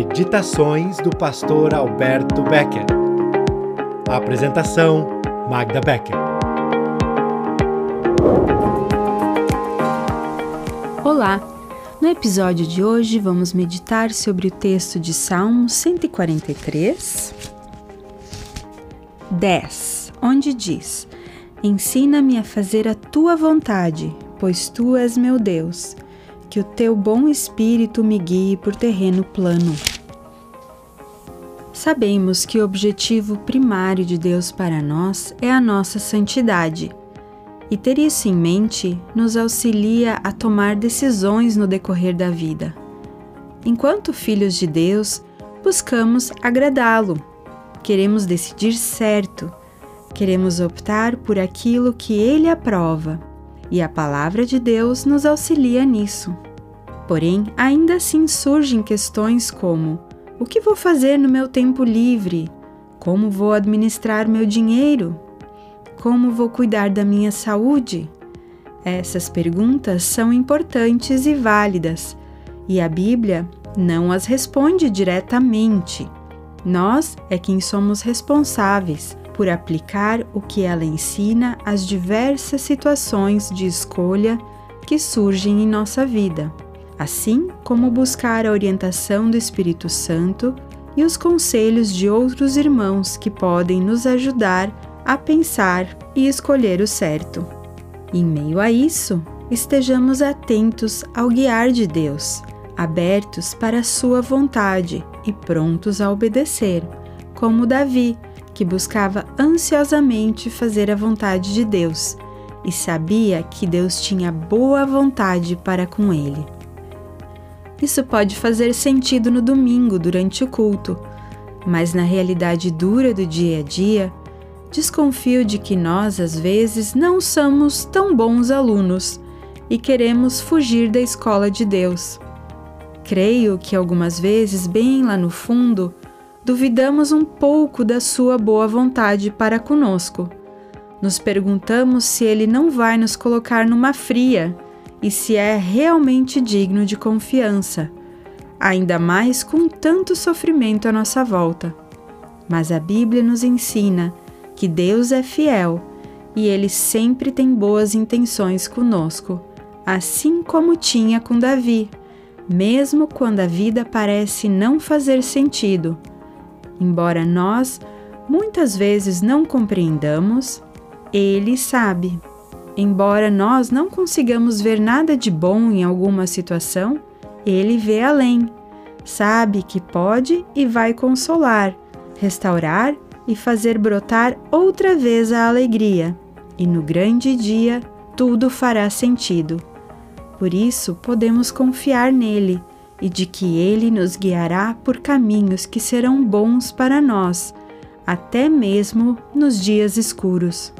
Meditações do Pastor Alberto Becker. Apresentação: Magda Becker. Olá! No episódio de hoje vamos meditar sobre o texto de Salmo 143, 10, onde diz: Ensina-me a fazer a tua vontade, pois tu és meu Deus que o teu bom espírito me guie por terreno plano. Sabemos que o objetivo primário de Deus para nós é a nossa santidade, e ter isso em mente nos auxilia a tomar decisões no decorrer da vida. Enquanto filhos de Deus, buscamos agradá-lo, queremos decidir certo, queremos optar por aquilo que ele aprova e a palavra de Deus nos auxilia nisso. Porém, ainda assim surgem questões como: o que vou fazer no meu tempo livre? Como vou administrar meu dinheiro? Como vou cuidar da minha saúde? Essas perguntas são importantes e válidas, e a Bíblia não as responde diretamente. Nós é quem somos responsáveis por aplicar o que ela ensina às diversas situações de escolha que surgem em nossa vida, assim como buscar a orientação do Espírito Santo e os conselhos de outros irmãos que podem nos ajudar a pensar e escolher o certo. Em meio a isso, estejamos atentos ao guiar de Deus, abertos para a sua vontade e prontos a obedecer, como Davi, que buscava ansiosamente fazer a vontade de Deus e sabia que Deus tinha boa vontade para com ele. Isso pode fazer sentido no domingo durante o culto, mas na realidade dura do dia a dia, desconfio de que nós às vezes não somos tão bons alunos e queremos fugir da escola de Deus. Creio que algumas vezes, bem lá no fundo, duvidamos um pouco da sua boa vontade para conosco. Nos perguntamos se ele não vai nos colocar numa fria e se é realmente digno de confiança, ainda mais com tanto sofrimento à nossa volta. Mas a Bíblia nos ensina que Deus é fiel e ele sempre tem boas intenções conosco, assim como tinha com Davi, mesmo quando a vida parece não fazer sentido Embora nós muitas vezes não compreendamos, Ele sabe. Embora nós não consigamos ver nada de bom em alguma situação, Ele vê além. Sabe que pode e vai consolar, restaurar e fazer brotar outra vez a alegria. E no grande dia tudo fará sentido. Por isso podemos confiar nele e de que Ele nos guiará por caminhos que serão bons para nós, até mesmo nos dias escuros.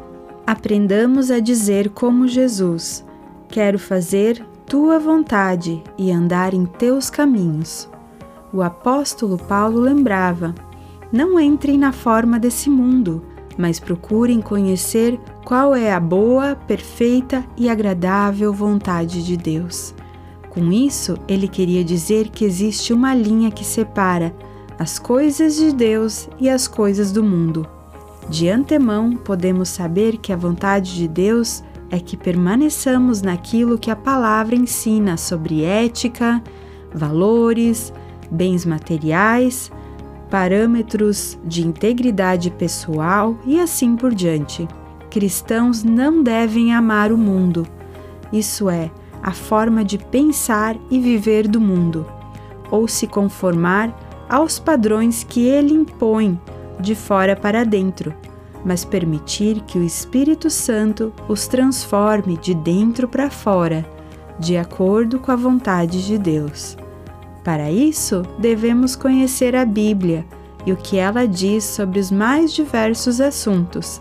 Aprendamos a dizer como Jesus: Quero fazer tua vontade e andar em teus caminhos. O apóstolo Paulo lembrava: Não entrem na forma desse mundo, mas procurem conhecer qual é a boa, perfeita e agradável vontade de Deus. Com isso, ele queria dizer que existe uma linha que separa as coisas de Deus e as coisas do mundo. De antemão, podemos saber que a vontade de Deus é que permaneçamos naquilo que a palavra ensina sobre ética, valores, bens materiais, parâmetros de integridade pessoal e assim por diante. Cristãos não devem amar o mundo, isso é, a forma de pensar e viver do mundo, ou se conformar aos padrões que ele impõe de fora para dentro, mas permitir que o Espírito Santo os transforme de dentro para fora, de acordo com a vontade de Deus. Para isso, devemos conhecer a Bíblia e o que ela diz sobre os mais diversos assuntos,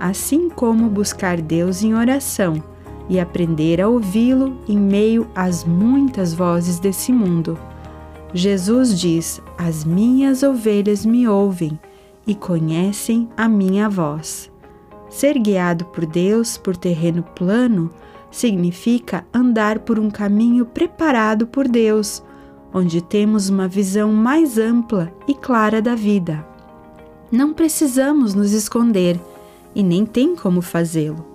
assim como buscar Deus em oração e aprender a ouvi-lo em meio às muitas vozes desse mundo. Jesus diz: As minhas ovelhas me ouvem e conhecem a minha voz. Ser guiado por Deus por terreno plano significa andar por um caminho preparado por Deus, onde temos uma visão mais ampla e clara da vida. Não precisamos nos esconder e nem tem como fazê-lo.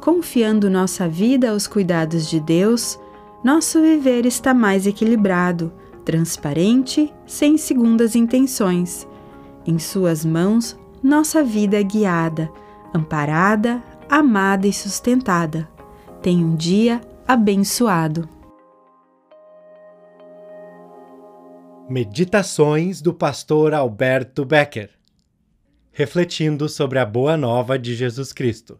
Confiando nossa vida aos cuidados de Deus, nosso viver está mais equilibrado, transparente, sem segundas intenções. Em Suas mãos, nossa vida é guiada, amparada, amada e sustentada. Tenha um dia abençoado. Meditações do pastor Alberto Becker refletindo sobre a boa nova de Jesus Cristo.